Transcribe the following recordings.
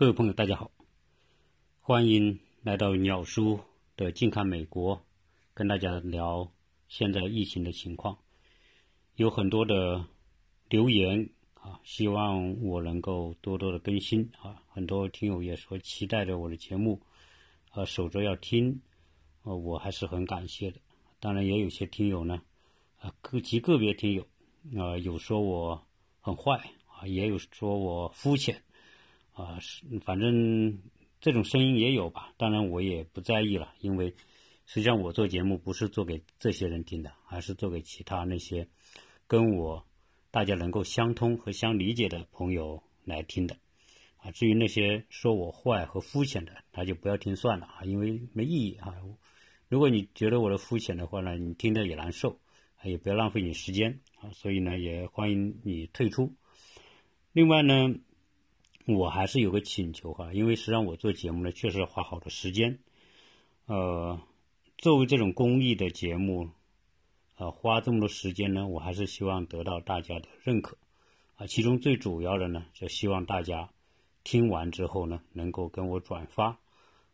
各位朋友，大家好，欢迎来到鸟叔的近看美国，跟大家聊现在疫情的情况。有很多的留言啊，希望我能够多多的更新啊。很多听友也说期待着我的节目，啊，守着要听，啊，我还是很感谢的。当然，也有些听友呢，啊，个极个别听友啊，有说我很坏啊，也有说我肤浅。啊，是反正这种声音也有吧，当然我也不在意了，因为实际上我做节目不是做给这些人听的，而是做给其他那些跟我大家能够相通和相理解的朋友来听的。啊，至于那些说我坏和肤浅的，那就不要听算了啊，因为没意义啊。如果你觉得我的肤浅的话呢，你听着也难受，也不要浪费你时间啊。所以呢，也欢迎你退出。另外呢。我还是有个请求哈，因为实际上我做节目呢，确实要花好多时间。呃，作为这种公益的节目，呃，花这么多时间呢，我还是希望得到大家的认可。啊，其中最主要的呢，就希望大家听完之后呢，能够跟我转发。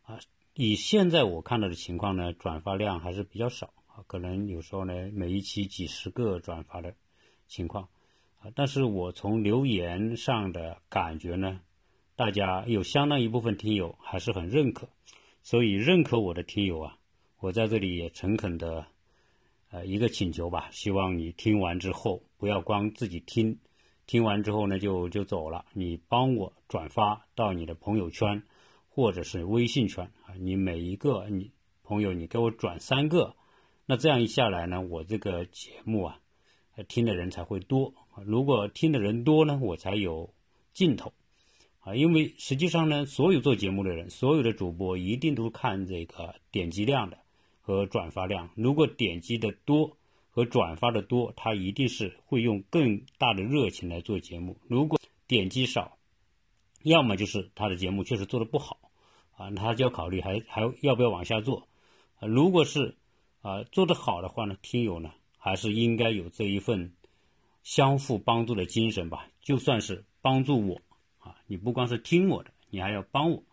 啊，以现在我看到的情况呢，转发量还是比较少啊，可能有时候呢，每一期几十个转发的情况。啊，但是我从留言上的感觉呢，大家有相当一部分听友还是很认可，所以认可我的听友啊，我在这里也诚恳的，呃，一个请求吧，希望你听完之后不要光自己听，听完之后呢就就走了，你帮我转发到你的朋友圈或者是微信圈啊，你每一个你朋友你给我转三个，那这样一下来呢，我这个节目啊。听的人才会多，如果听的人多呢，我才有劲头。啊！因为实际上呢，所有做节目的人，所有的主播一定都看这个点击量的和转发量。如果点击的多和转发的多，他一定是会用更大的热情来做节目。如果点击少，要么就是他的节目确实做的不好啊，他就要考虑还还要不要往下做。如果是啊做的好的话呢，听友呢？还是应该有这一份相互帮助的精神吧。就算是帮助我，你不光是听我的，你还要帮我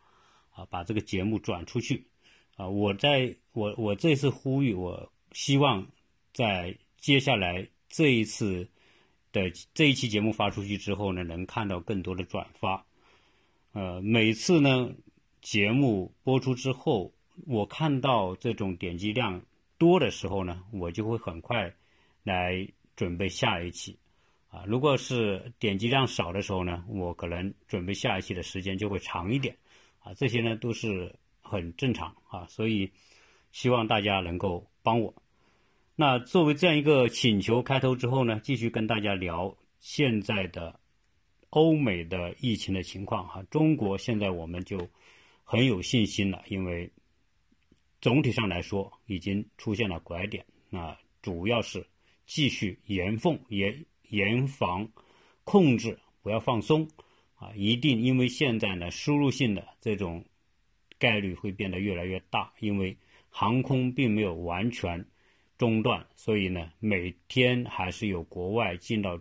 啊，把这个节目转出去啊。我在我我这次呼吁，我希望在接下来这一次的这一期节目发出去之后呢，能看到更多的转发。呃，每次呢节目播出之后，我看到这种点击量多的时候呢，我就会很快。来准备下一期，啊，如果是点击量少的时候呢，我可能准备下一期的时间就会长一点，啊，这些呢都是很正常啊，所以希望大家能够帮我。那作为这样一个请求开头之后呢，继续跟大家聊现在的欧美的疫情的情况哈。中国现在我们就很有信心了，因为总体上来说已经出现了拐点，那主要是。继续严奉严严防控制，不要放松啊！一定，因为现在呢，输入性的这种概率会变得越来越大，因为航空并没有完全中断，所以呢，每天还是有国外进到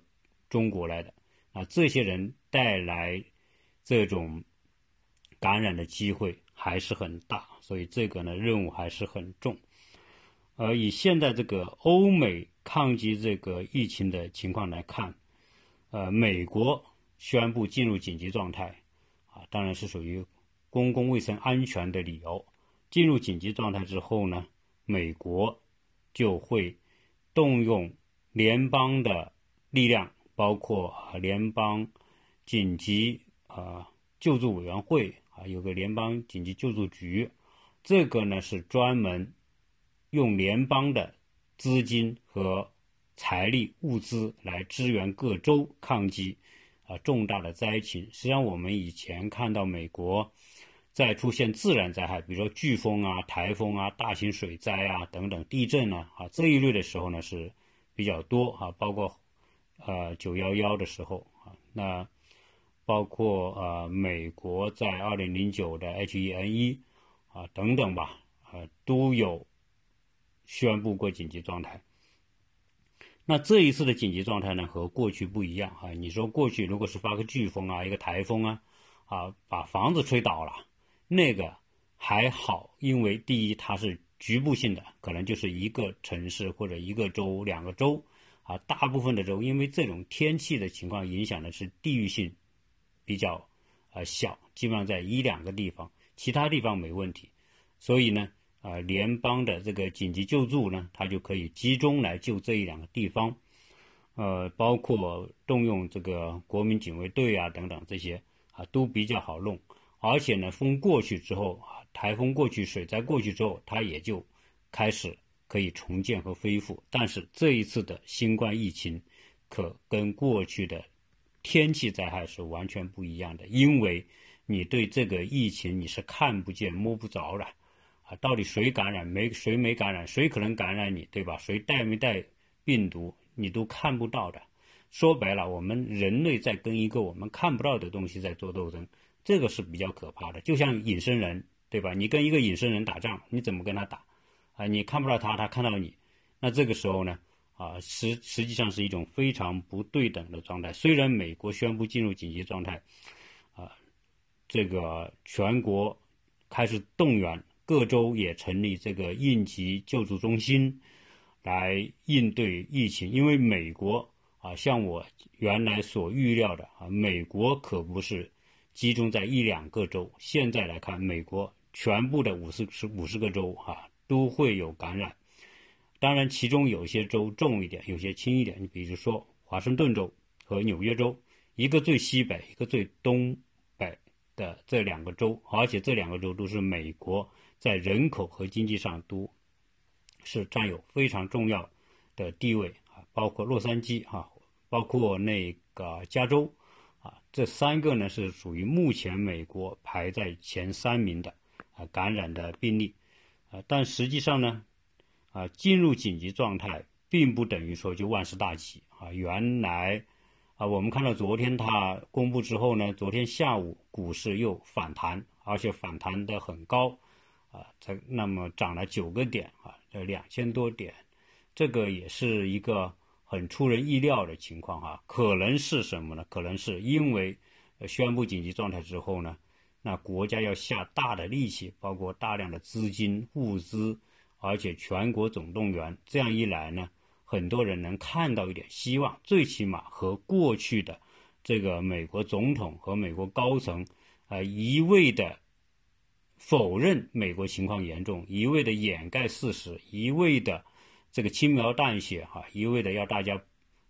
中国来的啊，这些人带来这种感染的机会还是很大，所以这个呢，任务还是很重。而以现在这个欧美抗击这个疫情的情况来看，呃，美国宣布进入紧急状态，啊，当然是属于公共卫生安全的理由。进入紧急状态之后呢，美国就会动用联邦的力量，包括联邦紧急啊救助委员会啊，有个联邦紧急救助局，这个呢是专门。用联邦的资金和财力物资来支援各州抗击啊重大的灾情。实际上，我们以前看到美国在出现自然灾害，比如说飓风啊、台风啊、大型水灾啊等等、地震啊啊这一类的时候呢是比较多啊，包括呃九幺幺的时候啊，那包括呃美国在二零零九的 H1N1 啊等等吧啊都有。宣布过紧急状态。那这一次的紧急状态呢，和过去不一样啊。你说过去如果是发个飓风啊，一个台风啊，啊把房子吹倒了，那个还好，因为第一它是局部性的，可能就是一个城市或者一个州、两个州啊，大部分的州因为这种天气的情况影响的是地域性比较呃小，基本上在一两个地方，其他地方没问题，所以呢。啊，联邦的这个紧急救助呢，它就可以集中来救这一两个地方，呃，包括动用这个国民警卫队啊等等这些啊，都比较好弄。而且呢，风过去之后啊，台风过去，水灾过去之后，它也就开始可以重建和恢复。但是这一次的新冠疫情，可跟过去的天气灾害是完全不一样的，因为你对这个疫情你是看不见摸不着的。啊，到底谁感染没谁没感染，谁可能感染你，对吧？谁带没带病毒，你都看不到的。说白了，我们人类在跟一个我们看不到的东西在做斗争，这个是比较可怕的。就像隐身人，对吧？你跟一个隐身人打仗，你怎么跟他打？啊，你看不到他，他看到你，那这个时候呢？啊，实实际上是一种非常不对等的状态。虽然美国宣布进入紧急状态，啊，这个全国开始动员。各州也成立这个应急救助中心，来应对疫情。因为美国啊，像我原来所预料的啊，美国可不是集中在一两个州。现在来看，美国全部的五十十五十个州啊，都会有感染。当然，其中有些州重一点，有些轻一点。你比如说华盛顿州和纽约州，一个最西北，一个最东北的这两个州，而且这两个州都是美国。在人口和经济上都是占有非常重要的地位啊，包括洛杉矶啊，包括那个加州啊，这三个呢是属于目前美国排在前三名的啊感染的病例啊，但实际上呢啊进入紧急状态并不等于说就万事大吉啊，原来啊我们看到昨天它公布之后呢，昨天下午股市又反弹，而且反弹的很高。啊，才那么涨了九个点啊，这两千多点，这个也是一个很出人意料的情况哈。可能是什么呢？可能是因为宣布紧急状态之后呢，那国家要下大的力气，包括大量的资金、物资，而且全国总动员。这样一来呢，很多人能看到一点希望，最起码和过去的这个美国总统和美国高层啊一味的。否认美国情况严重，一味的掩盖事实，一味的这个轻描淡写，哈，一味的要大家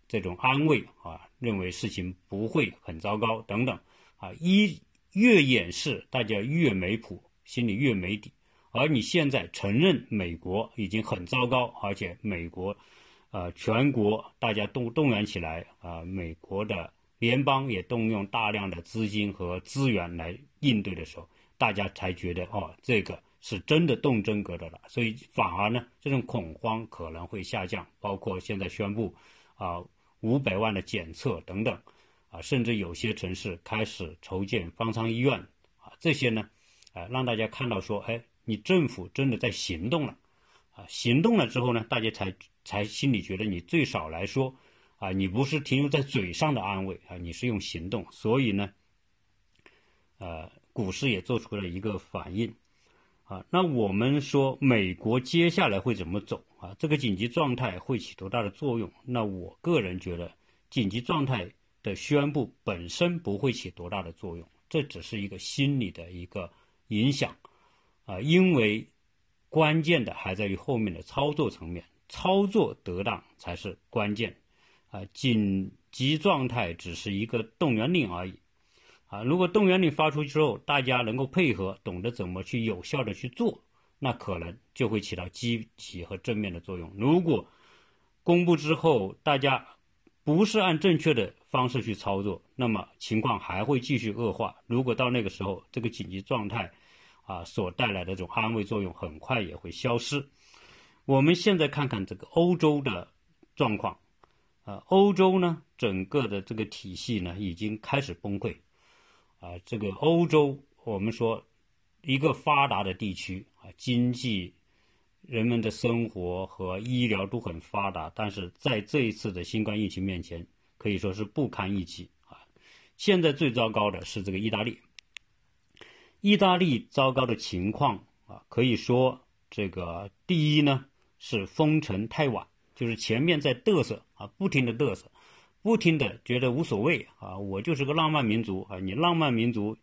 这种安慰啊，认为事情不会很糟糕等等，啊，一越掩饰，大家越没谱，心里越没底。而你现在承认美国已经很糟糕，而且美国，呃，全国大家动动员起来，啊，美国的联邦也动用大量的资金和资源来应对的时候。大家才觉得哦，这个是真的动真格的了，所以反而呢，这种恐慌可能会下降。包括现在宣布啊，五百万的检测等等，啊，甚至有些城市开始筹建方舱医院啊，这些呢，啊，让大家看到说，哎，你政府真的在行动了，啊，行动了之后呢，大家才才心里觉得你最少来说，啊，你不是停留在嘴上的安慰啊，你是用行动，所以呢，呃。股市也做出了一个反应，啊，那我们说美国接下来会怎么走啊？这个紧急状态会起多大的作用？那我个人觉得，紧急状态的宣布本身不会起多大的作用，这只是一个心理的一个影响，啊，因为关键的还在于后面的操作层面，操作得当才是关键，啊，紧急状态只是一个动员令而已。啊，如果动员令发出之后，大家能够配合，懂得怎么去有效的去做，那可能就会起到积极和正面的作用。如果公布之后，大家不是按正确的方式去操作，那么情况还会继续恶化。如果到那个时候，这个紧急状态啊所带来的这种安慰作用很快也会消失。我们现在看看这个欧洲的状况，啊，欧洲呢整个的这个体系呢已经开始崩溃。啊，这个欧洲，我们说一个发达的地区啊，经济、人们的生活和医疗都很发达，但是在这一次的新冠疫情面前，可以说是不堪一击啊。现在最糟糕的是这个意大利意大利糟糕的情况啊，可以说这个第一呢是封城太晚，就是前面在嘚瑟啊，不停的嘚瑟，不停的觉得无所谓啊，我就是个浪漫民族啊，你浪漫民族，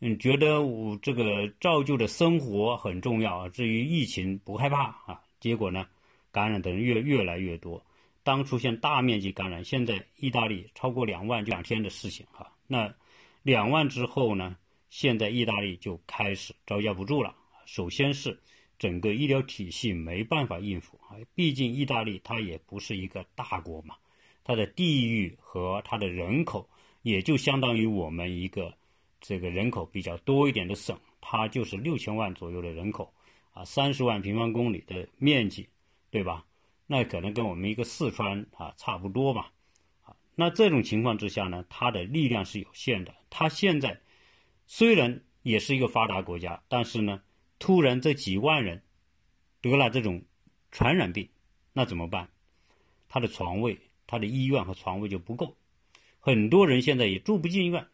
嗯，觉得我这个照旧的生活很重要啊，至于疫情不害怕啊，结果呢，感染的人越越来越多，当出现大面积感染，现在意大利超过两万两天的事情哈，那两万之后呢？现在意大利就开始招架不住了。首先是整个医疗体系没办法应付啊，毕竟意大利它也不是一个大国嘛，它的地域和它的人口也就相当于我们一个这个人口比较多一点的省，它就是六千万左右的人口啊，三十万平方公里的面积，对吧？那可能跟我们一个四川啊差不多吧。啊，那这种情况之下呢，它的力量是有限的，它现在。虽然也是一个发达国家，但是呢，突然这几万人得了这种传染病，那怎么办？他的床位、他的医院和床位就不够，很多人现在也住不进医院，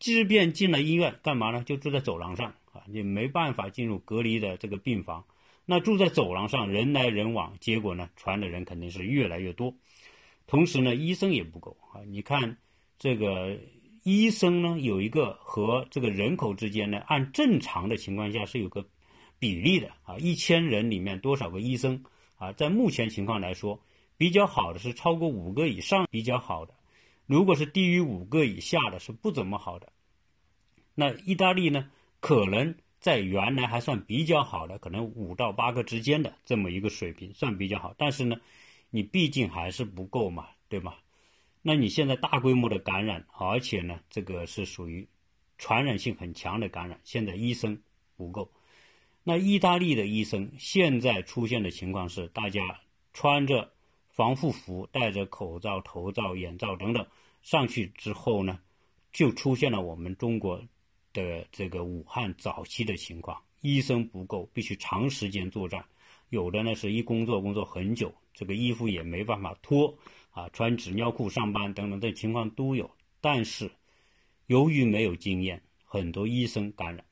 即便进了医院，干嘛呢？就住在走廊上啊，你没办法进入隔离的这个病房。那住在走廊上，人来人往，结果呢，传的人肯定是越来越多。同时呢，医生也不够啊，你看这个。医生呢有一个和这个人口之间呢，按正常的情况下是有个比例的啊，一千人里面多少个医生啊？在目前情况来说，比较好的是超过五个以上比较好的，如果是低于五个以下的是不怎么好的。那意大利呢，可能在原来还算比较好的，可能五到八个之间的这么一个水平算比较好，但是呢，你毕竟还是不够嘛，对吗？那你现在大规模的感染，而且呢，这个是属于传染性很强的感染，现在医生不够。那意大利的医生现在出现的情况是，大家穿着防护服、戴着口罩、头罩、眼罩等等上去之后呢，就出现了我们中国的这个武汉早期的情况，医生不够，必须长时间作战，有的呢是一工作工作很久，这个衣服也没办法脱。啊，穿纸尿裤上班等等这情况都有，但是由于没有经验，很多医生感染。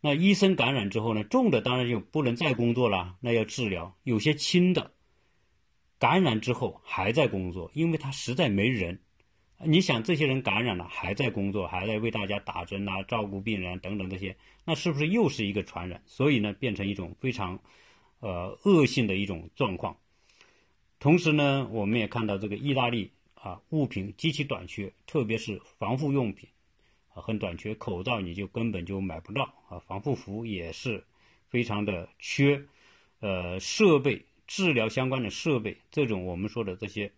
那医生感染之后呢，重的当然就不能再工作了，那要治疗。有些轻的感染之后还在工作，因为他实在没人。你想，这些人感染了还在工作，还在为大家打针啊、照顾病人等等这些，那是不是又是一个传染？所以呢，变成一种非常呃恶性的一种状况。同时呢，我们也看到这个意大利啊，物品极其短缺，特别是防护用品啊，很短缺。口罩你就根本就买不到啊，防护服也是非常的缺。呃，设备治疗相关的设备，这种我们说的这些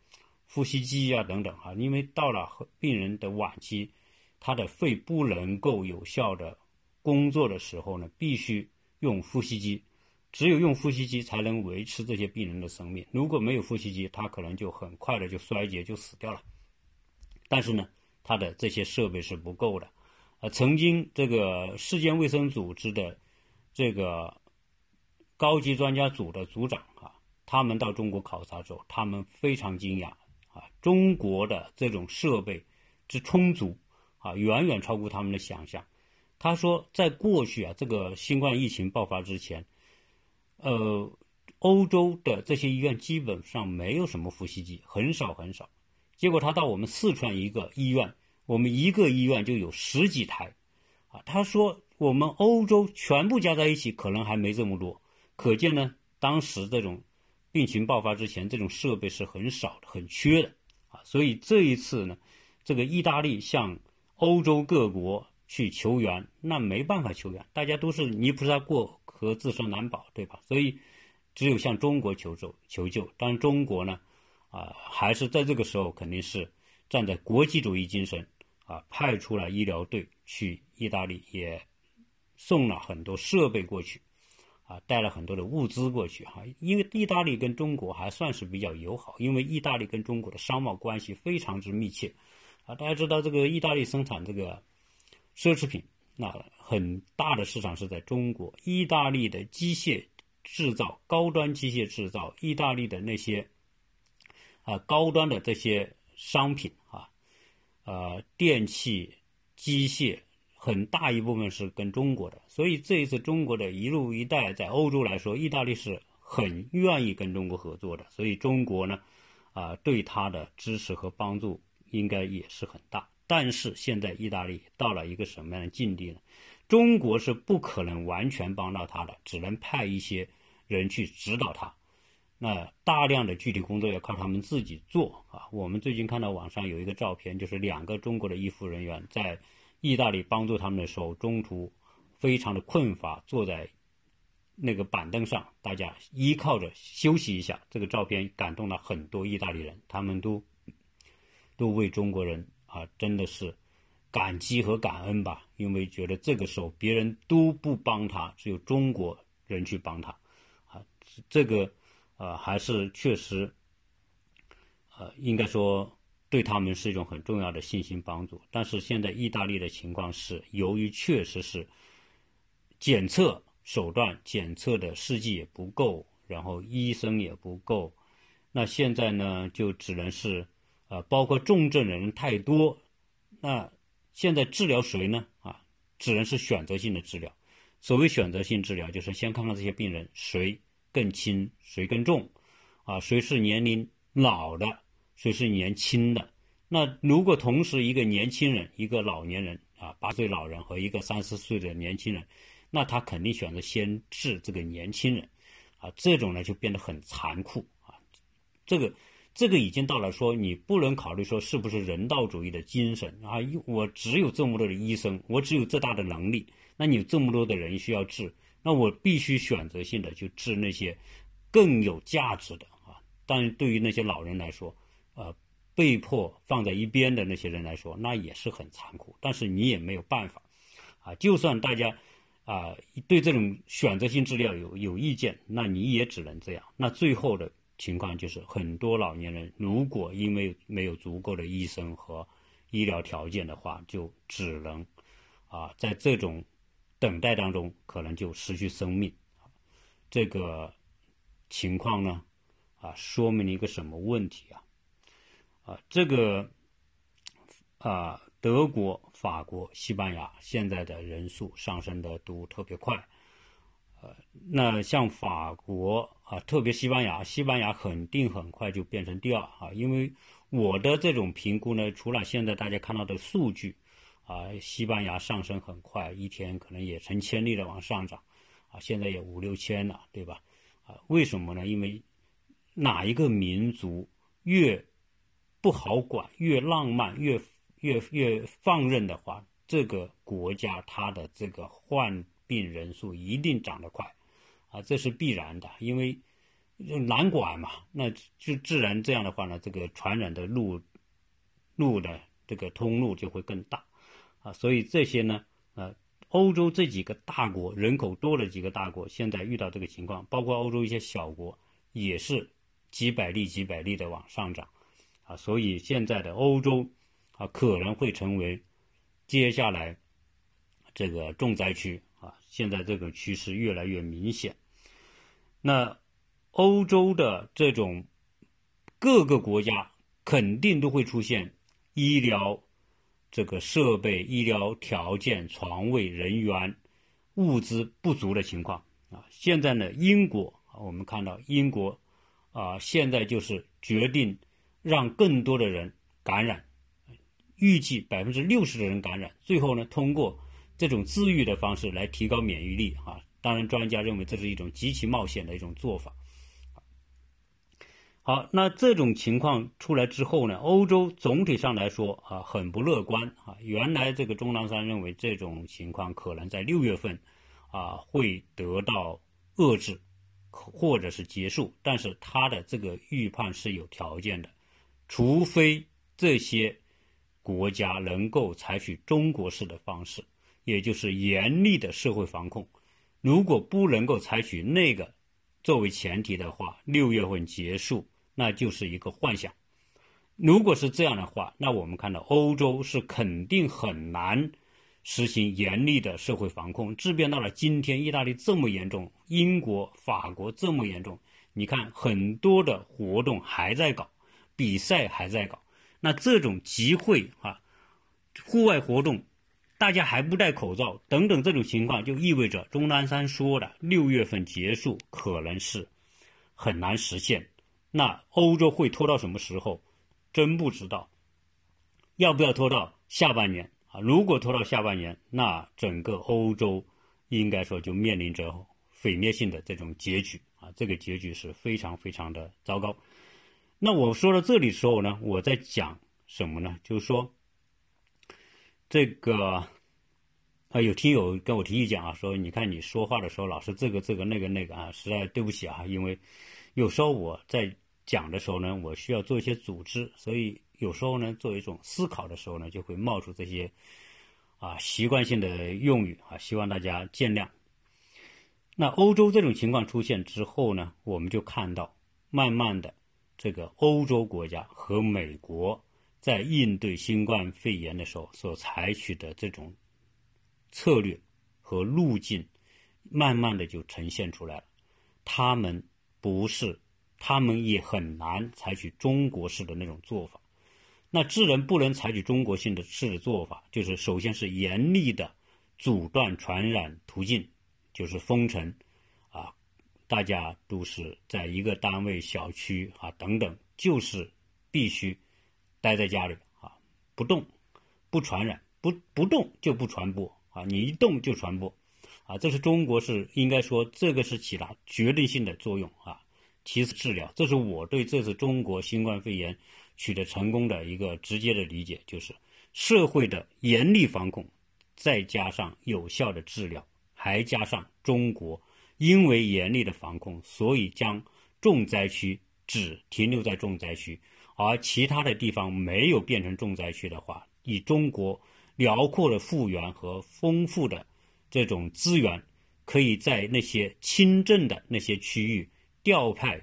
呼吸机啊等等啊，因为到了病人的晚期，他的肺不能够有效的工作的时候呢，必须用呼吸机。只有用呼吸机才能维持这些病人的生命。如果没有呼吸机，他可能就很快的就衰竭，就死掉了。但是呢，他的这些设备是不够的。呃，曾经这个世界卫生组织的这个高级专家组的组长啊，他们到中国考察之后，他们非常惊讶啊，中国的这种设备之充足啊，远远超过他们的想象。他说，在过去啊，这个新冠疫情爆发之前。呃，欧洲的这些医院基本上没有什么呼吸机，很少很少。结果他到我们四川一个医院，我们一个医院就有十几台，啊，他说我们欧洲全部加在一起可能还没这么多。可见呢，当时这种病情爆发之前，这种设备是很少的、很缺的，啊，所以这一次呢，这个意大利向欧洲各国去求援，那没办法求援，大家都是泥菩萨过。河自身难保，对吧？所以只有向中国求助求救。当中国呢，啊，还是在这个时候肯定是站在国际主义精神啊，派出了医疗队去意大利，也送了很多设备过去，啊，带了很多的物资过去哈。因为意大利跟中国还算是比较友好，因为意大利跟中国的商贸关系非常之密切，啊，大家知道这个意大利生产这个奢侈品。那很大的市场是在中国，意大利的机械制造、高端机械制造，意大利的那些啊高端的这些商品啊，呃，电器、机械很大一部分是跟中国的，所以这一次中国的一路一带在欧洲来说，意大利是很愿意跟中国合作的，所以中国呢，啊，对他的支持和帮助应该也是很大。但是现在意大利到了一个什么样的境地呢？中国是不可能完全帮到他的，只能派一些人去指导他。那大量的具体工作要靠他们自己做啊！我们最近看到网上有一个照片，就是两个中国的医护人员在意大利帮助他们的时候，中途非常的困乏，坐在那个板凳上，大家依靠着休息一下。这个照片感动了很多意大利人，他们都都为中国人啊，真的是感激和感恩吧，因为觉得这个时候别人都不帮他，只有中国人去帮他啊，这个。呃，还是确实，呃，应该说对他们是一种很重要的信心帮助。但是现在意大利的情况是，由于确实是检测手段、检测的试剂也不够，然后医生也不够，那现在呢，就只能是，呃，包括重症的人太多，那现在治疗谁呢？啊，只能是选择性的治疗。所谓选择性治疗，就是先看看这些病人谁。更轻谁更重，啊，谁是年龄老的，所以是年轻的？那如果同时一个年轻人、一个老年人啊，八岁老人和一个三十岁的年轻人，那他肯定选择先治这个年轻人，啊，这种呢就变得很残酷啊。这个这个已经到了说你不能考虑说是不是人道主义的精神啊？我只有这么多的医生，我只有这大的能力，那你有这么多的人需要治。那我必须选择性的去治那些更有价值的啊，但是对于那些老人来说，呃，被迫放在一边的那些人来说，那也是很残酷。但是你也没有办法，啊，就算大家啊对这种选择性治疗有有意见，那你也只能这样。那最后的情况就是，很多老年人如果因为没有足够的医生和医疗条件的话，就只能啊在这种。等待当中可能就失去生命，这个情况呢，啊，说明了一个什么问题啊？啊，这个啊，德国、法国、西班牙现在的人数上升的都特别快，呃，那像法国啊，特别西班牙，西班牙肯定很快就变成第二啊，因为我的这种评估呢，除了现在大家看到的数据。啊，西班牙上升很快，一天可能也成千例的往上涨，啊，现在也五六千了，对吧？啊，为什么呢？因为哪一个民族越不好管、越浪漫、越越越放任的话，这个国家它的这个患病人数一定涨得快，啊，这是必然的，因为难管嘛，那就自然这样的话呢，这个传染的路路的这个通路就会更大。啊，所以这些呢，呃，欧洲这几个大国人口多的几个大国，现在遇到这个情况，包括欧洲一些小国，也是几百例几百例的往上涨，所以现在的欧洲啊可能会成为接下来这个重灾区啊，现在这个趋势越来越明显。那欧洲的这种各个国家肯定都会出现医疗。这个设备、医疗条件、床位、人员、物资不足的情况啊，现在呢，英国啊，我们看到英国啊，现在就是决定让更多的人感染，预计百分之六十的人感染，最后呢，通过这种自愈的方式来提高免疫力啊。当然，专家认为这是一种极其冒险的一种做法。好，那这种情况出来之后呢？欧洲总体上来说啊，很不乐观啊。原来这个钟南山认为这种情况可能在六月份啊会得到遏制，或者是结束。但是他的这个预判是有条件的，除非这些国家能够采取中国式的方式，也就是严厉的社会防控。如果不能够采取那个作为前提的话，六月份结束。那就是一个幻想。如果是这样的话，那我们看到欧洲是肯定很难实行严厉的社会防控。即便到了今天，意大利这么严重，英国、法国这么严重，你看很多的活动还在搞，比赛还在搞。那这种集会啊，户外活动大家还不戴口罩等等这种情况，就意味着钟南山说的六月份结束可能是很难实现。那欧洲会拖到什么时候？真不知道。要不要拖到下半年啊？如果拖到下半年，那整个欧洲应该说就面临着毁灭性的这种结局啊！这个结局是非常非常的糟糕。那我说到这里时候呢，我在讲什么呢？就是说，这个啊，有听友跟我提意见啊，说你看你说话的时候老是这个这个那个那个啊，实在对不起啊，因为有时候我在讲的时候呢，我需要做一些组织，所以有时候呢，做一种思考的时候呢，就会冒出这些啊习惯性的用语啊，希望大家见谅。那欧洲这种情况出现之后呢，我们就看到慢慢的。这个欧洲国家和美国在应对新冠肺炎的时候所采取的这种策略和路径，慢慢的就呈现出来了。他们不是，他们也很难采取中国式的那种做法。那自然不能采取中国性的式的做法，就是首先是严厉的阻断传染途径，就是封城。大家都是在一个单位、小区啊等等，就是必须待在家里啊，不动，不传染，不不动就不传播啊，你一动就传播啊，这是中国是应该说这个是起了决定性的作用啊。其次治疗，这是我对这次中国新冠肺炎取得成功的一个直接的理解，就是社会的严厉防控，再加上有效的治疗，还加上中国。因为严厉的防控，所以将重灾区只停留在重灾区，而其他的地方没有变成重灾区的话，以中国辽阔的复原和丰富的这种资源，可以在那些轻症的那些区域调派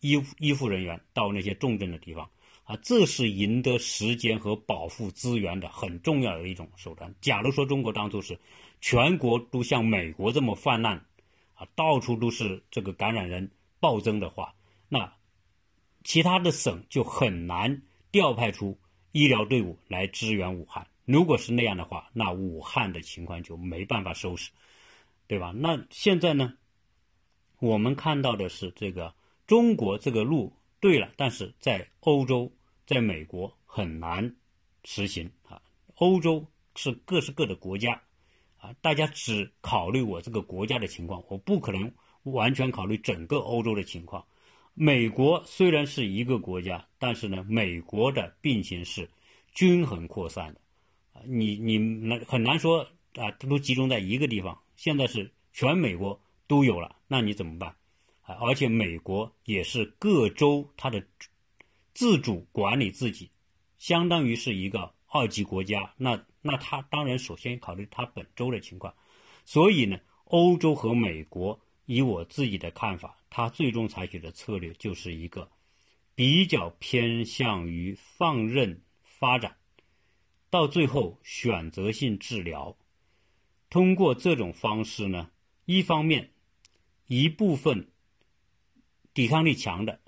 医医护人员到那些重症的地方，啊，这是赢得时间和保护资源的很重要的一种手段。假如说中国当初是全国都像美国这么泛滥，到处都是这个感染人暴增的话，那其他的省就很难调派出医疗队伍来支援武汉。如果是那样的话，那武汉的情况就没办法收拾，对吧？那现在呢，我们看到的是这个中国这个路对了，但是在欧洲、在美国很难实行啊。欧洲是各是各的国家。啊，大家只考虑我这个国家的情况，我不可能完全考虑整个欧洲的情况。美国虽然是一个国家，但是呢，美国的病情是均衡扩散的，啊，你你难很难说啊，它都集中在一个地方。现在是全美国都有了，那你怎么办？啊，而且美国也是各州它的自主管理自己，相当于是一个二级国家。那。那他当然首先考虑他本周的情况，所以呢，欧洲和美国，以我自己的看法，他最终采取的策略就是一个比较偏向于放任发展，到最后选择性治疗。通过这种方式呢，一方面一部分抵抗力强的、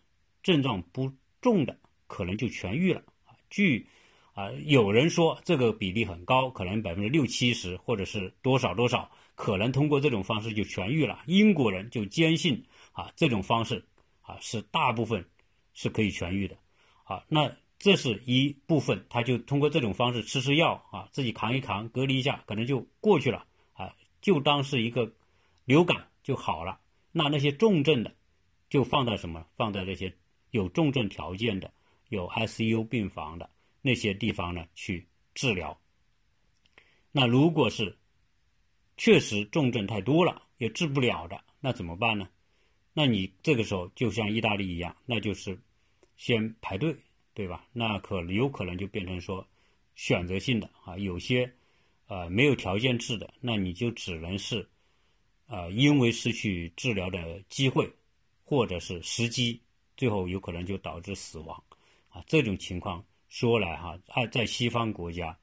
症状不重的可能就痊愈了。据啊，有人说这个比例很高，可能百分之六七十，或者是多少多少，可能通过这种方式就痊愈了。英国人就坚信啊，这种方式啊是大部分是可以痊愈的。啊，那这是一部分，他就通过这种方式吃吃药啊，自己扛一扛，隔离一下，可能就过去了啊，就当是一个流感就好了。那那些重症的，就放在什么？放在那些有重症条件的、有 ICU 病房的。那些地方呢去治疗。那如果是确实重症太多了，也治不了的，那怎么办呢？那你这个时候就像意大利一样，那就是先排队，对吧？那可有可能就变成说选择性的啊，有些呃没有条件治的，那你就只能是呃因为失去治疗的机会或者是时机，最后有可能就导致死亡啊，这种情况。说来哈，在在西方国家，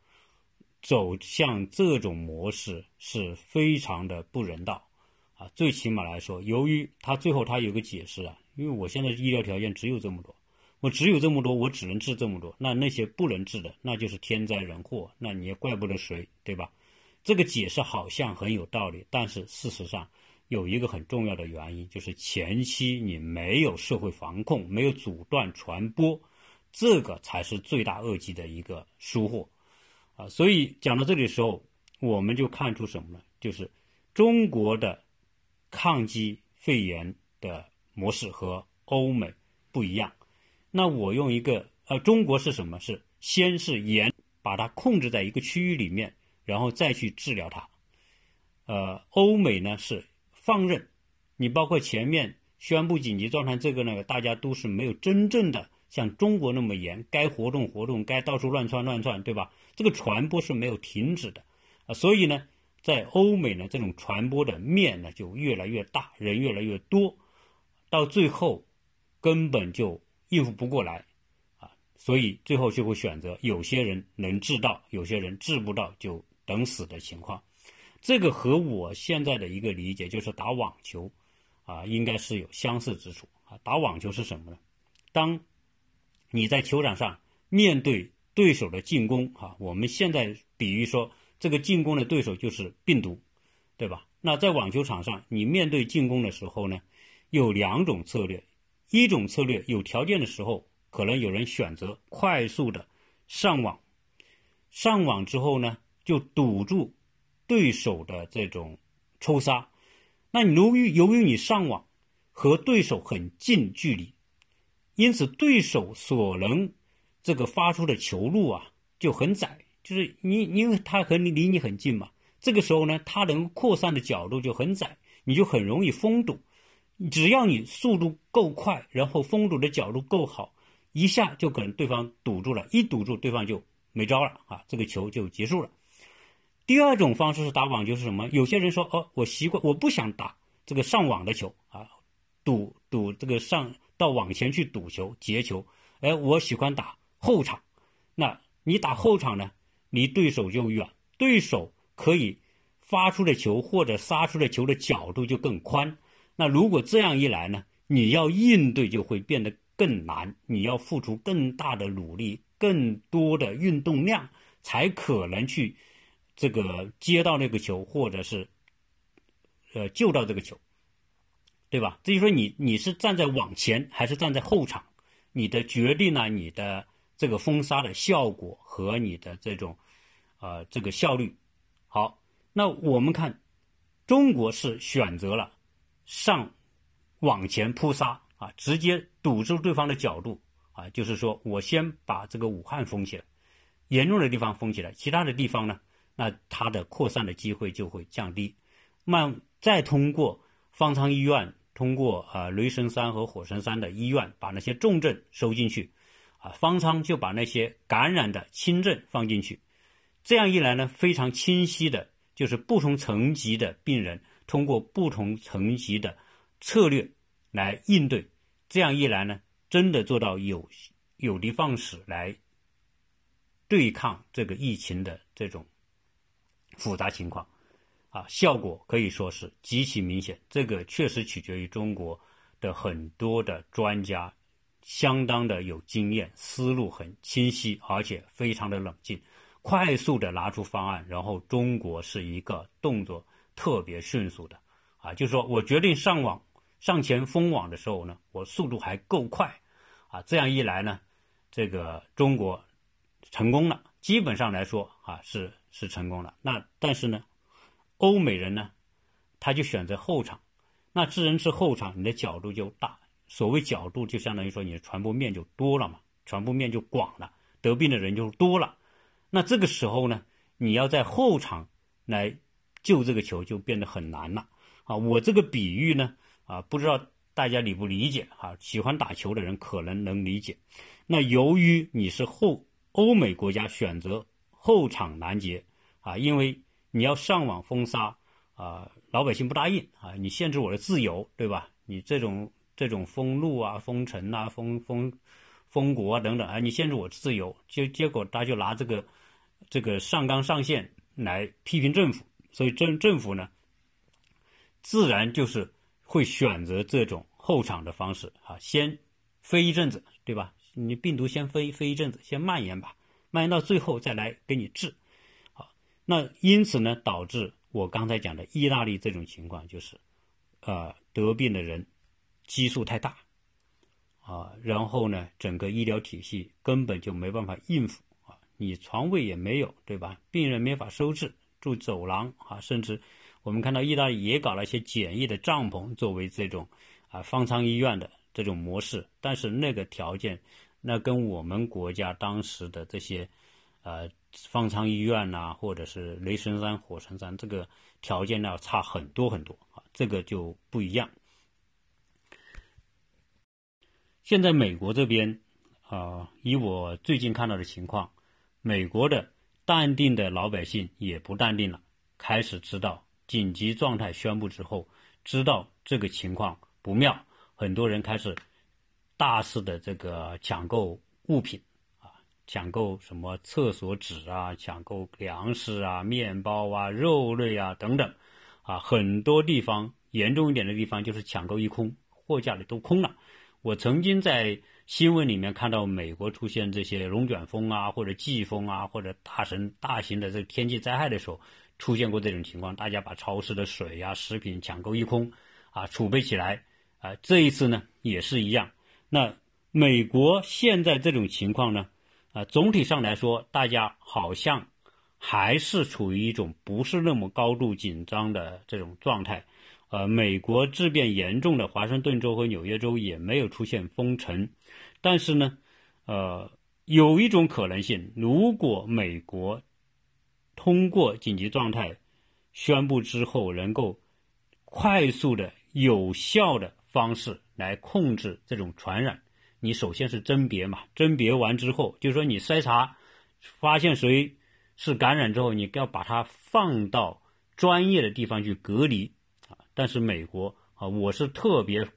走向这种模式是非常的不人道，啊，最起码来说，由于他最后他有个解释啊，因为我现在医疗条件只有这么多，我只有这么多，我只能治这么多，那那些不能治的，那就是天灾人祸，那你也怪不得谁，对吧？这个解释好像很有道理，但是事实上有一个很重要的原因，就是前期你没有社会防控，没有阻断传播，这个才是罪大恶极的一个疏忽啊。所以讲到这里的时候，我们就看出什么呢？就是中国的抗击肺炎的模式和欧美不一样。那我用一个呃，中国是什么？是先是严把它控制在一个区域里面。然后再去治疗它，呃，欧美呢是放任，你包括前面宣布紧急状态这个呢，大家都是没有真正的像中国那么严，该活动活动，该到处乱窜乱窜，对吧？这个传播是没有停止的，啊，所以呢，在欧美呢，这种传播的面呢就越来越大，人越来越多，到最后根本就应付不过来，啊，所以最后就会选择有些人能治到，有些人治不到就。等死的情况，这个和我现在的一个理解就是打网球，啊，应该是有相似之处啊。打网球是什么呢？当你在球场上面对对手的进攻，哈，我们现在比喻说这个进攻的对手就是病毒，对吧？那在网球场上，你面对进攻的时候呢，有两种策略，一种策略有条件的时候，可能有人选择快速的上网，上网之后呢？就堵住对手的这种抽杀，那由于由于你上网和对手很近距离，因此对手所能这个发出的球路啊就很窄，就是你因为他和你离你很近嘛，这个时候呢，他能扩散的角度就很窄，你就很容易封堵。只要你速度够快，然后封堵的角度够好，一下就可能对方堵住了，一堵住对方就没招了啊，这个球就结束了。第二种方式是打网球是什么？有些人说哦，我习惯，我不想打这个上网的球啊，赌赌这个上到网前去赌球截球，哎，我喜欢打后场。那你打后场呢，离对手就远，对手可以发出的球或者杀出的球的角度就更宽。那如果这样一来呢，你要应对就会变得更难，你要付出更大的努力，更多的运动量才可能去。这个接到那个球，或者是，呃，救到这个球，对吧？至于说你你是站在网前还是站在后场，你的决定了你的这个封杀的效果和你的这种，呃，这个效率。好，那我们看，中国是选择了上网前扑杀啊，直接堵住对方的角度啊，就是说我先把这个武汉封起来，严重的地方封起来，其他的地方呢？那它的扩散的机会就会降低，慢再通过方舱医院，通过啊雷神山和火神山的医院，把那些重症收进去，啊方舱就把那些感染的轻症放进去，这样一来呢，非常清晰的就是不同层级的病人通过不同层级的策略来应对，这样一来呢，真的做到有有的放矢来对抗这个疫情的这种。复杂情况，啊，效果可以说是极其明显。这个确实取决于中国的很多的专家，相当的有经验，思路很清晰，而且非常的冷静，快速的拿出方案。然后中国是一个动作特别迅速的，啊，就是说我决定上网上前封网的时候呢，我速度还够快，啊，这样一来呢，这个中国成功了。基本上来说，啊，是。是成功了，那但是呢，欧美人呢，他就选择后场，那智人是后场，你的角度就大。所谓角度，就相当于说你的传播面就多了嘛，传播面就广了，得病的人就多了。那这个时候呢，你要在后场来救这个球，就变得很难了。啊，我这个比喻呢，啊，不知道大家理不理解？哈，喜欢打球的人可能能理解。那由于你是后欧美国家选择。后场拦截啊，因为你要上网封杀啊，老百姓不答应啊，你限制我的自由，对吧？你这种这种封路啊、封城啊、封封封国啊等等啊，你限制我自由，结结果他就拿这个这个上纲上线来批评政府，所以政政府呢，自然就是会选择这种后场的方式啊，先飞一阵子，对吧？你病毒先飞飞一阵子，先蔓延吧。蔓延到最后再来给你治，那因此呢，导致我刚才讲的意大利这种情况，就是，呃，得病的人基数太大，啊，然后呢，整个医疗体系根本就没办法应付啊，你床位也没有，对吧？病人没法收治，住走廊啊，甚至我们看到意大利也搞了一些简易的帐篷作为这种啊方舱医院的这种模式，但是那个条件，那跟我们国家当时的这些。呃，方舱医院呐，或者是雷神山、火神山，这个条件要差很多很多啊，这个就不一样。现在美国这边啊，以我最近看到的情况，美国的淡定的老百姓也不淡定了，开始知道紧急状态宣布之后，知道这个情况不妙，很多人开始大肆的这个抢购物品。抢购什么厕所纸啊，抢购粮食啊、面包啊、肉类啊等等，啊，很多地方严重一点的地方就是抢购一空，货架里都空了。我曾经在新闻里面看到美国出现这些龙卷风啊，或者季风啊，或者大神大型的这个天气灾害的时候，出现过这种情况，大家把超市的水呀、食品抢购一空，啊，储备起来，啊，这一次呢也是一样。那美国现在这种情况呢？啊，总体上来说，大家好像还是处于一种不是那么高度紧张的这种状态。呃，美国质变严重的华盛顿州和纽约州也没有出现封城，但是呢，呃，有一种可能性，如果美国通过紧急状态宣布之后，能够快速的、有效的方式来控制这种传染。你首先是甄别嘛，甄别完之后，就是说你筛查，发现谁是感染之后，你要把它放到专业的地方去隔离啊。但是美国啊，我是特别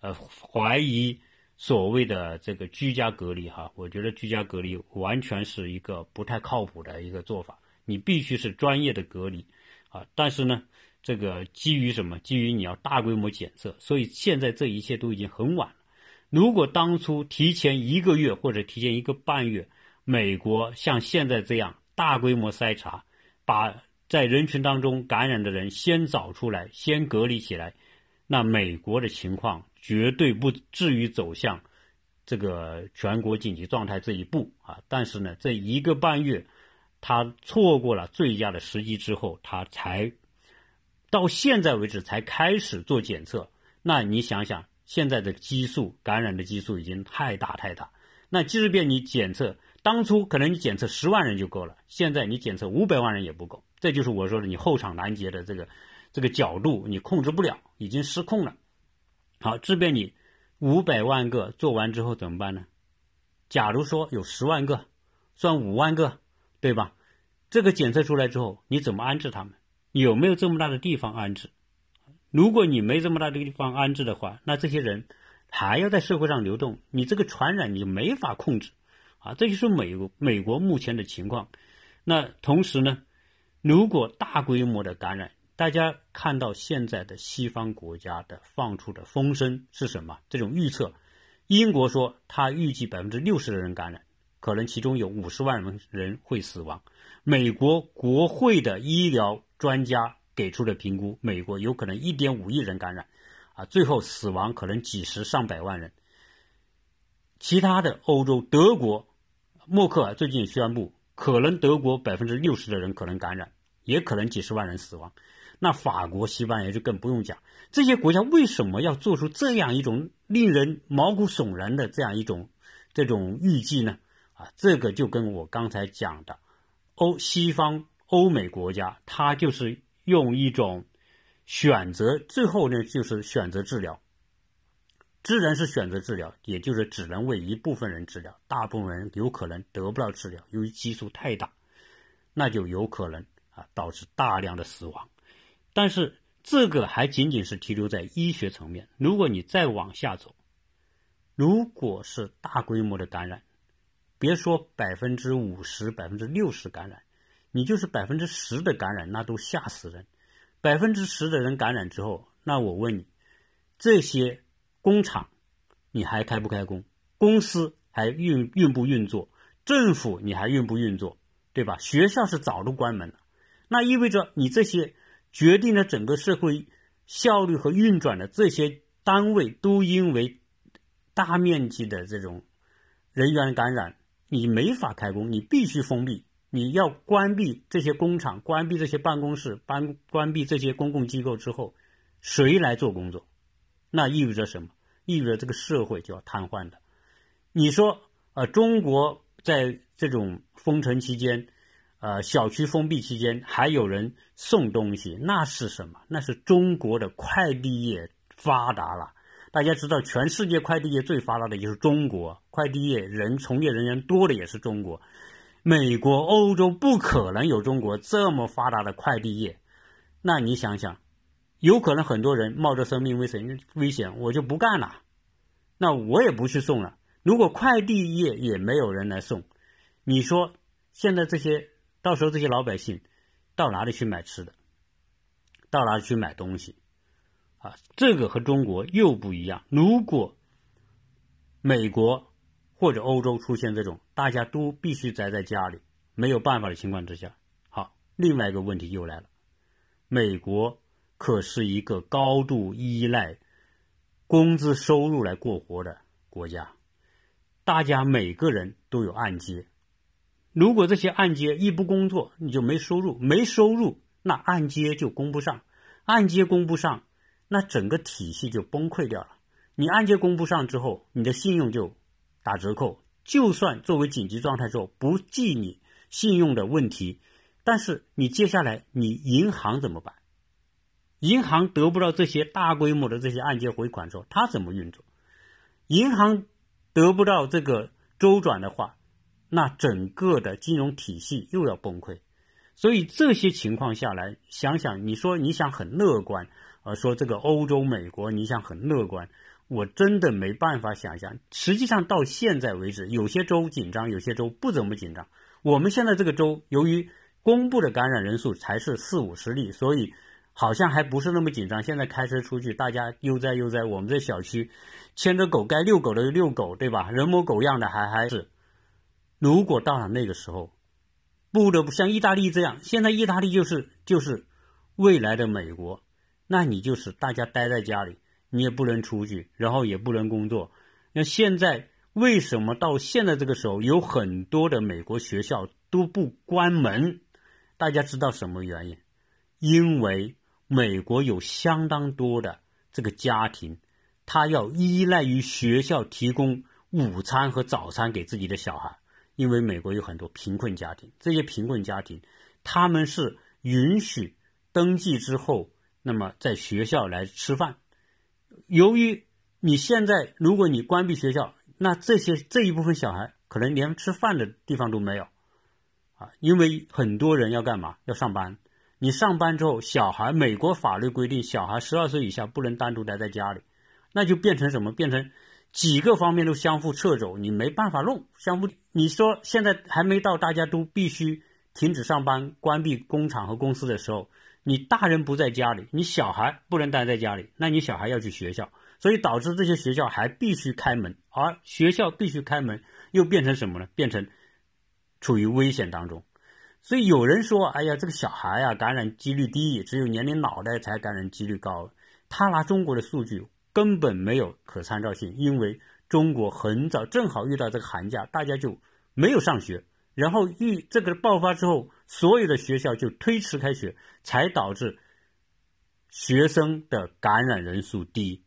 呃怀疑所谓的这个居家隔离哈，我觉得居家隔离完全是一个不太靠谱的一个做法，你必须是专业的隔离啊。但是呢，这个基于什么？基于你要大规模检测，所以现在这一切都已经很晚。如果当初提前一个月或者提前一个半月，美国像现在这样大规模筛查，把在人群当中感染的人先找出来，先隔离起来，那美国的情况绝对不至于走向这个全国紧急状态这一步啊！但是呢，这一个半月，他错过了最佳的时机之后，他才到现在为止才开始做检测。那你想想。现在的基数感染的基数已经太大太大，那即使便你检测，当初可能你检测十万人就够了，现在你检测五百万人也不够，这就是我说的你后场拦截的这个这个角度你控制不了，已经失控了。好，即便你五百万个做完之后怎么办呢？假如说有十万个，算五万个，对吧？这个检测出来之后，你怎么安置他们？有没有这么大的地方安置？如果你没这么大的地方安置的话，那这些人还要在社会上流动，你这个传染你就没法控制，啊，这就是美国美国目前的情况。那同时呢，如果大规模的感染，大家看到现在的西方国家的放出的风声是什么？这种预测，英国说他预计百分之六十的人感染，可能其中有五十万人人会死亡。美国国会的医疗专家。给出的评估，美国有可能一点五亿人感染，啊，最后死亡可能几十上百万人。其他的欧洲，德国，默克尔最近宣布，可能德国百分之六十的人可能感染，也可能几十万人死亡。那法国、西班牙就更不用讲，这些国家为什么要做出这样一种令人毛骨悚然的这样一种这种预计呢？啊，这个就跟我刚才讲的欧西方欧美国家，它就是。用一种选择，最后呢就是选择治疗。自然是选择治疗，也就是只能为一部分人治疗，大部分人有可能得不到治疗，由于基数太大，那就有可能啊导致大量的死亡。但是这个还仅仅是停留在医学层面，如果你再往下走，如果是大规模的感染，别说百分之五十、百分之六十感染。你就是百分之十的感染，那都吓死人。百分之十的人感染之后，那我问你，这些工厂你还开不开工？公司还运运不运作？政府你还运不运作？对吧？学校是早都关门了。那意味着你这些决定了整个社会效率和运转的这些单位，都因为大面积的这种人员感染，你没法开工，你必须封闭，你要关闭这些工厂，关闭这些办公室，关关闭这些公共机构之后，谁来做工作？那意味着什么？意味着这个社会就要瘫痪的。你说，呃，中国在这种封城期间，呃，小区封闭期间，还有人送东西，那是什么？那是中国的快递业发达了。大家知道，全世界快递业最发达的就是中国，快递业人从业人员多的也是中国。美国、欧洲不可能有中国这么发达的快递业。那你想想。有可能很多人冒着生命危险危险，我就不干了，那我也不去送了。如果快递业也没有人来送，你说现在这些到时候这些老百姓到哪里去买吃的？到哪里去买东西？啊，这个和中国又不一样。如果美国或者欧洲出现这种大家都必须宅在家里没有办法的情况之下，好，另外一个问题又来了，美国。可是一个高度依赖工资收入来过活的国家，大家每个人都有按揭。如果这些按揭一不工作，你就没收入，没收入，那按揭就供不上，按揭供不上，那整个体系就崩溃掉了。你按揭供不上之后，你的信用就打折扣。就算作为紧急状态之后不计你信用的问题，但是你接下来你银行怎么办？银行得不到这些大规模的这些按揭回款之后，它怎么运作？银行得不到这个周转的话，那整个的金融体系又要崩溃。所以这些情况下来，想想你说你想很乐观，呃，说这个欧洲、美国你想很乐观，我真的没办法想象。实际上到现在为止，有些州紧张，有些州不怎么紧张。我们现在这个州由于公布的感染人数才是四五十例，所以。好像还不是那么紧张。现在开车出去，大家悠哉悠哉。我们这小区牵着狗，该遛狗的遛狗，对吧？人模狗样的，还还是。如果到了那个时候，不得不像意大利这样，现在意大利就是就是未来的美国，那你就是大家待在家里，你也不能出去，然后也不能工作。那现在为什么到现在这个时候，有很多的美国学校都不关门？大家知道什么原因？因为。美国有相当多的这个家庭，他要依赖于学校提供午餐和早餐给自己的小孩，因为美国有很多贫困家庭，这些贫困家庭他们是允许登记之后，那么在学校来吃饭。由于你现在如果你关闭学校，那这些这一部分小孩可能连吃饭的地方都没有，啊，因为很多人要干嘛？要上班。你上班之后，小孩美国法律规定，小孩十二岁以下不能单独待在家里，那就变成什么？变成几个方面都相互掣肘，你没办法弄。相互，你说现在还没到大家都必须停止上班、关闭工厂和公司的时候，你大人不在家里，你小孩不能待在家里，那你小孩要去学校，所以导致这些学校还必须开门，而学校必须开门，又变成什么呢？变成处于危险当中。所以有人说：“哎呀，这个小孩呀，感染几率低，只有年龄老的才感染几率高。”他拿中国的数据根本没有可参照性，因为中国很早正好遇到这个寒假，大家就没有上学，然后遇这个爆发之后，所有的学校就推迟开学，才导致学生的感染人数低。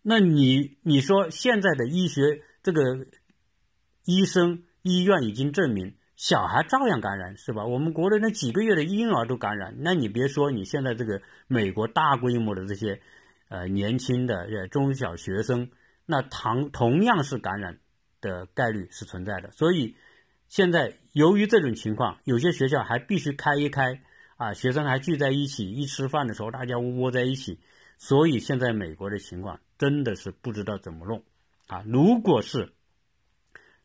那你你说现在的医学这个医生医院已经证明。小孩照样感染是吧？我们国内那几个月的婴儿都感染，那你别说你现在这个美国大规模的这些，呃年轻的呃中小学生，那同同样是感染的概率是存在的。所以现在由于这种情况，有些学校还必须开一开啊，学生还聚在一起，一吃饭的时候大家窝在一起，所以现在美国的情况真的是不知道怎么弄啊！如果是。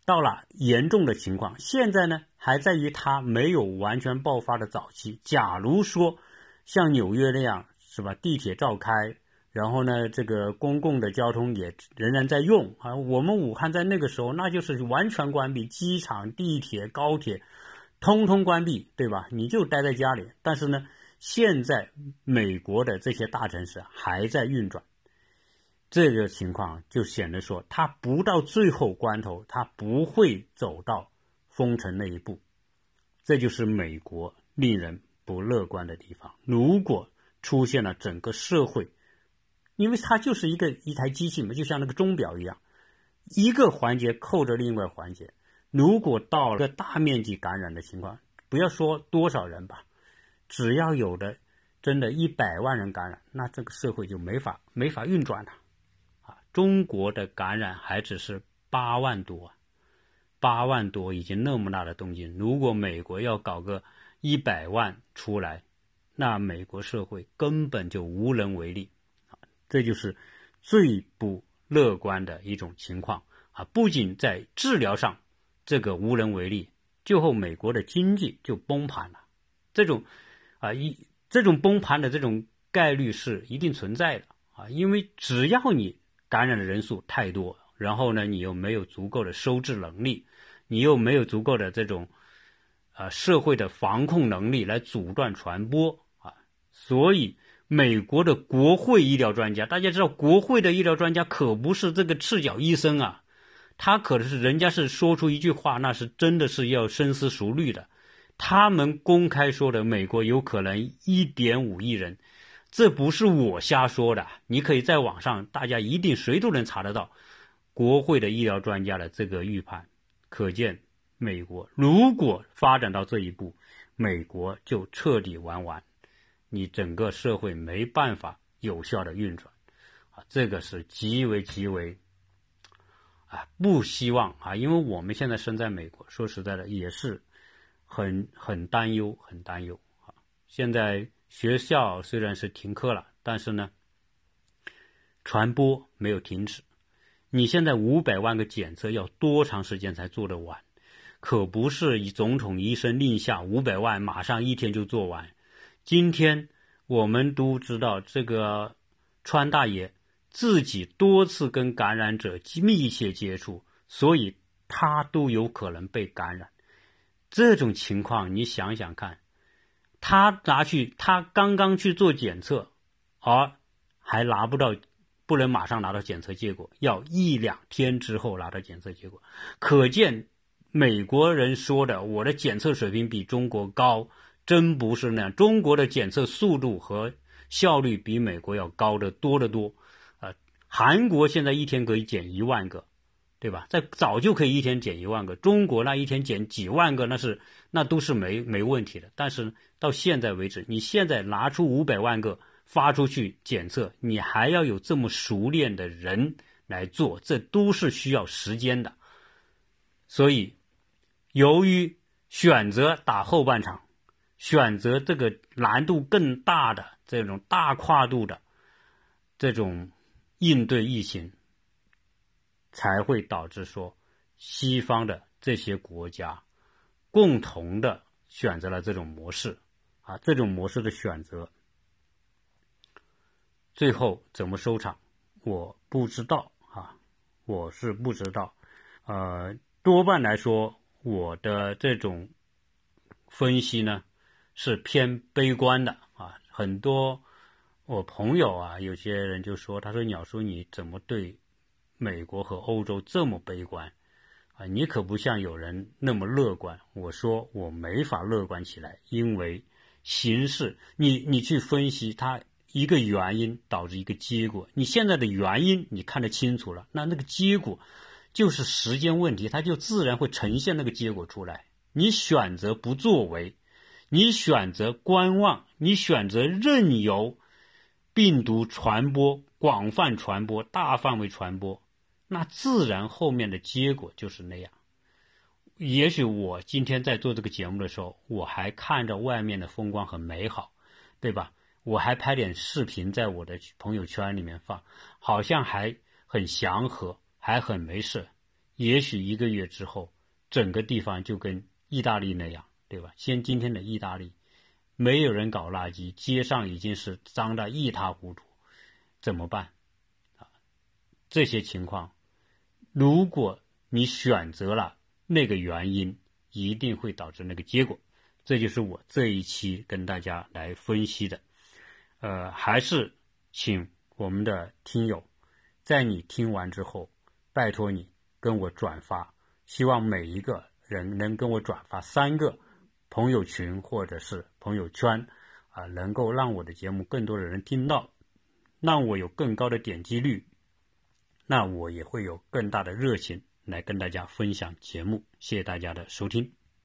到了严重的情况，现在呢还在于它没有完全爆发的早期。假如说像纽约那样，是吧？地铁照开，然后呢，这个公共的交通也仍然在用啊。我们武汉在那个时候，那就是完全关闭，机场、地铁、高铁通通关闭，对吧？你就待在家里。但是呢，现在美国的这些大城市还在运转，这个情况就显得说，它不到最后关头，它不会走到封城那一步。这就是美国令人不乐观的地方。如果出现了整个社会，因为它就是一个一台机器嘛，就像那个钟表一样，一个环节扣着另外环节。如果到了大面积感染的情况，不要说多少人吧，只要有的真的一百万人感染，那这个社会就没法没法运转了。啊，中国的感染还只是八万多，八万多已经那么大的动静。如果美国要搞个一百万出来，那美国社会根本就无能为力。这就是最不乐观的一种情况啊！不仅在治疗上这个无能为力，最后美国的经济就崩盘了。这种啊一这种崩盘的这种概率是一定存在的啊！因为只要你感染的人数太多，然后呢你又没有足够的收治能力，你又没有足够的这种啊社会的防控能力来阻断传播啊，所以。美国的国会医疗专家，大家知道，国会的医疗专家可不是这个赤脚医生啊，他可能是人家是说出一句话，那是真的是要深思熟虑的。他们公开说的，美国有可能一点五亿人，这不是我瞎说的，你可以在网上，大家一定谁都能查得到，国会的医疗专家的这个预判，可见美国如果发展到这一步，美国就彻底玩完。你整个社会没办法有效的运转，啊，这个是极为极为，啊，不希望啊，因为我们现在身在美国，说实在的也是很很担忧，很担忧啊。现在学校虽然是停课了，但是呢，传播没有停止。你现在五百万个检测要多长时间才做得完？可不是以总统一声令下，五百万马上一天就做完。今天我们都知道，这个川大爷自己多次跟感染者密切接触，所以他都有可能被感染。这种情况，你想想看，他拿去，他刚刚去做检测，而还拿不到，不能马上拿到检测结果，要一两天之后拿到检测结果。可见美国人说的，我的检测水平比中国高。真不是那样，中国的检测速度和效率比美国要高得多得多，啊，韩国现在一天可以检一万个，对吧？在早就可以一天检一万个，中国那一天检几万个，那是那都是没没问题的。但是到现在为止，你现在拿出五百万个发出去检测，你还要有这么熟练的人来做，这都是需要时间的。所以，由于选择打后半场。选择这个难度更大的这种大跨度的这种应对疫情，才会导致说西方的这些国家共同的选择了这种模式啊，这种模式的选择，最后怎么收场，我不知道啊，我是不知道，呃，多半来说，我的这种分析呢。是偏悲观的啊！很多我朋友啊，有些人就说：“他说鸟叔，你怎么对美国和欧洲这么悲观啊？你可不像有人那么乐观。”我说：“我没法乐观起来，因为形势，你你去分析它一个原因导致一个结果，你现在的原因你看得清楚了，那那个结果就是时间问题，它就自然会呈现那个结果出来。你选择不作为。”你选择观望，你选择任由病毒传播、广泛传播、大范围传播，那自然后面的结果就是那样。也许我今天在做这个节目的时候，我还看着外面的风光很美好，对吧？我还拍点视频在我的朋友圈里面放，好像还很祥和，还很没事。也许一个月之后，整个地方就跟意大利那样。对吧？先今天的意大利，没有人搞垃圾，街上已经是脏的一塌糊涂，怎么办？啊，这些情况，如果你选择了那个原因，一定会导致那个结果。这就是我这一期跟大家来分析的。呃，还是请我们的听友，在你听完之后，拜托你跟我转发，希望每一个人能跟我转发三个朋友群或者是朋友圈，啊，能够让我的节目更多的人听到，让我有更高的点击率。那我也会有更大的热情来跟大家分享节目，谢谢大家的收听。